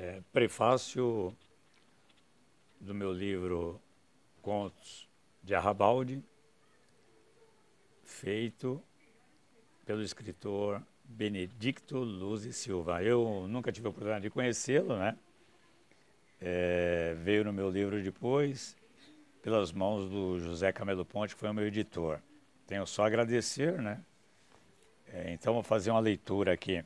é, prefácio do meu livro Contos de Arrabalde, feito pelo escritor Benedicto Luz e Silva. Eu nunca tive a oportunidade de conhecê-lo, né? É, veio no meu livro depois, pelas mãos do José Camelo Ponte, que foi o meu editor. Tenho só a agradecer, né? É, então vou fazer uma leitura aqui.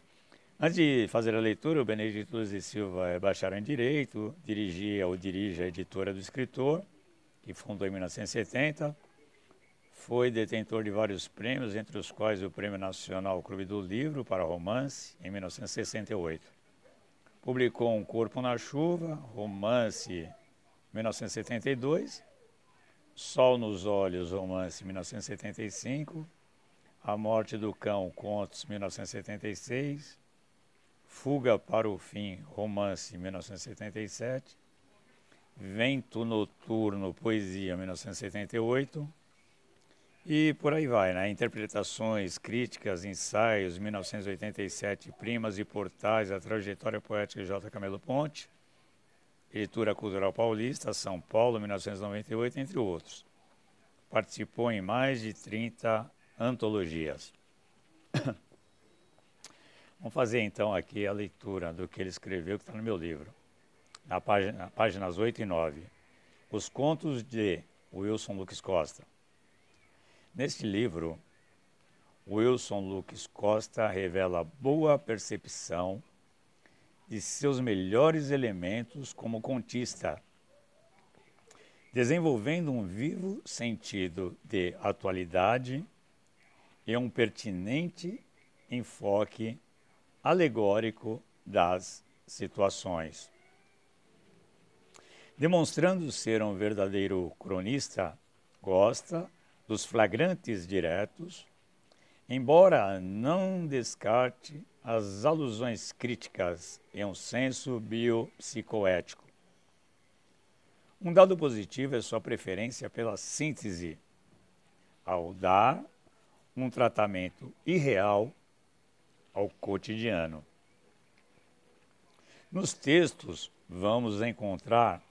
Antes de fazer a leitura, o Benedito Luz e Silva é bacharel em Direito, dirigia ou dirige a editora do escritor, que fundou em 1970. Foi detentor de vários prêmios, entre os quais o Prêmio Nacional Clube do Livro para Romance, em 1968. Publicou Um Corpo na Chuva, romance, 1972. Sol nos Olhos, romance, 1975. A Morte do Cão, contos, 1976. Fuga para o Fim, romance, 1977. Vento Noturno, poesia, 1978. E por aí vai, né? Interpretações, críticas, ensaios, 1987, Primas e Portais, a trajetória poética de J. Camelo Ponte. Editora Cultural Paulista, São Paulo, 1998, entre outros. Participou em mais de 30 antologias. Vamos fazer então aqui a leitura do que ele escreveu, que está no meu livro, na página, páginas 8 e 9. Os Contos de Wilson Lucas Costa. Neste livro, Wilson Lucas Costa revela boa percepção de seus melhores elementos como contista, desenvolvendo um vivo sentido de atualidade e um pertinente enfoque alegórico das situações. Demonstrando ser um verdadeiro cronista, gosta dos flagrantes diretos, embora não descarte as alusões críticas em um senso biopsicoético. Um dado positivo é sua preferência pela síntese, ao dar um tratamento irreal ao cotidiano. Nos textos, vamos encontrar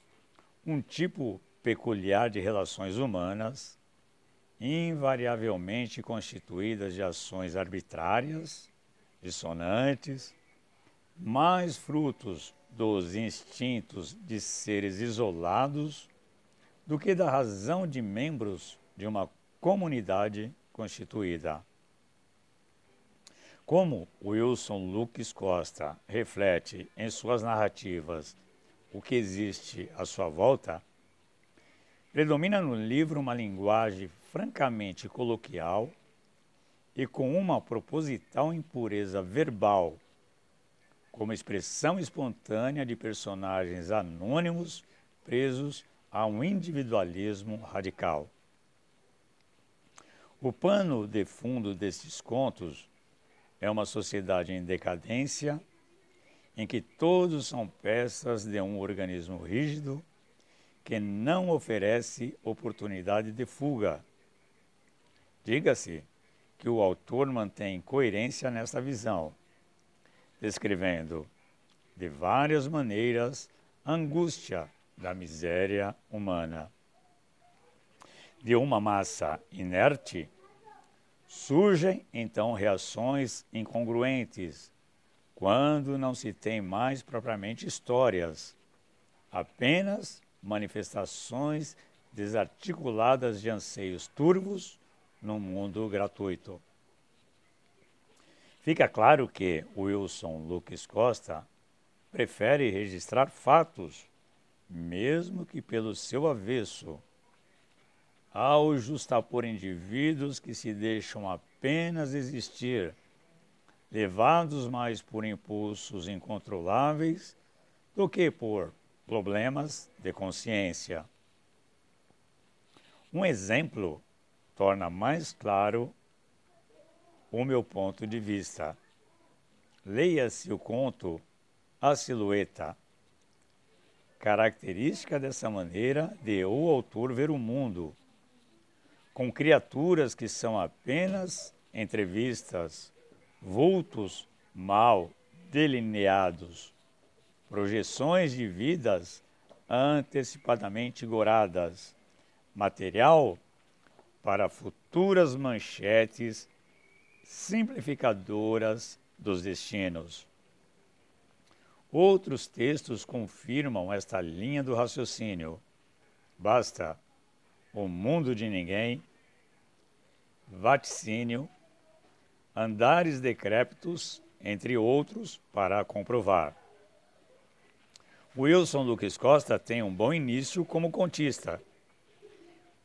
um tipo peculiar de relações humanas, invariavelmente constituídas de ações arbitrárias, dissonantes, mais frutos dos instintos de seres isolados do que da razão de membros de uma comunidade constituída. Como Wilson Lucas Costa reflete em suas narrativas o que existe à sua volta, predomina no livro uma linguagem francamente coloquial e com uma proposital impureza verbal, como expressão espontânea de personagens anônimos presos a um individualismo radical. O pano de fundo destes contos é uma sociedade em decadência, em que todos são peças de um organismo rígido que não oferece oportunidade de fuga. Diga-se que o autor mantém coerência nesta visão, descrevendo de várias maneiras a angústia da miséria humana. De uma massa inerte, Surgem então reações incongruentes, quando não se tem mais propriamente histórias, apenas manifestações desarticuladas de anseios turvos num mundo gratuito. Fica claro que Wilson Lucas Costa prefere registrar fatos, mesmo que pelo seu avesso ao justapor indivíduos que se deixam apenas existir, levados mais por impulsos incontroláveis do que por problemas de consciência. Um exemplo torna mais claro o meu ponto de vista. Leia-se o conto A Silhueta. Característica dessa maneira de o autor ver o mundo com criaturas que são apenas entrevistas, vultos mal delineados, projeções de vidas antecipadamente goradas, material para futuras manchetes simplificadoras dos destinos. Outros textos confirmam esta linha do raciocínio. Basta o mundo de ninguém, vaticínio, andares decrépitos, entre outros, para comprovar. Wilson Lucas Costa tem um bom início como contista,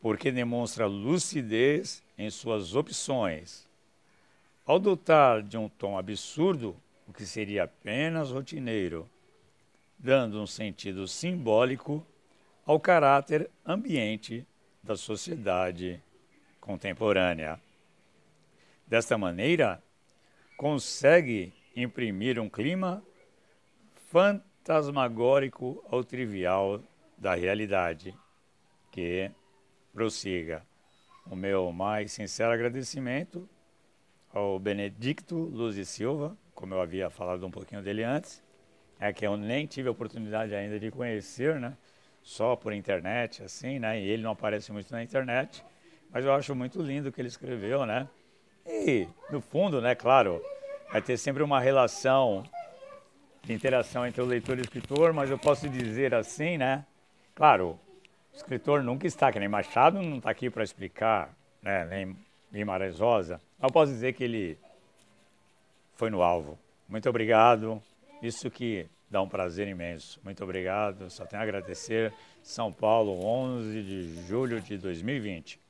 porque demonstra lucidez em suas opções. Ao dotar de um tom absurdo o que seria apenas rotineiro, dando um sentido simbólico ao caráter ambiente da sociedade contemporânea. Desta maneira, consegue imprimir um clima fantasmagórico ao trivial da realidade, que prossiga. O meu mais sincero agradecimento ao Benedicto Luz e Silva, como eu havia falado um pouquinho dele antes, é que eu nem tive a oportunidade ainda de conhecer, né? Só por internet, assim, né? E ele não aparece muito na internet, mas eu acho muito lindo o que ele escreveu, né? E, no fundo, né, claro, vai ter sempre uma relação de interação entre o leitor e o escritor, mas eu posso dizer assim, né? Claro, o escritor nunca está, que nem Machado não está aqui para explicar, né? nem Guimarães Rosa, eu posso dizer que ele foi no alvo. Muito obrigado. Isso que dá um prazer imenso. Muito obrigado. Só tenho a agradecer. São Paulo, 11 de julho de 2020.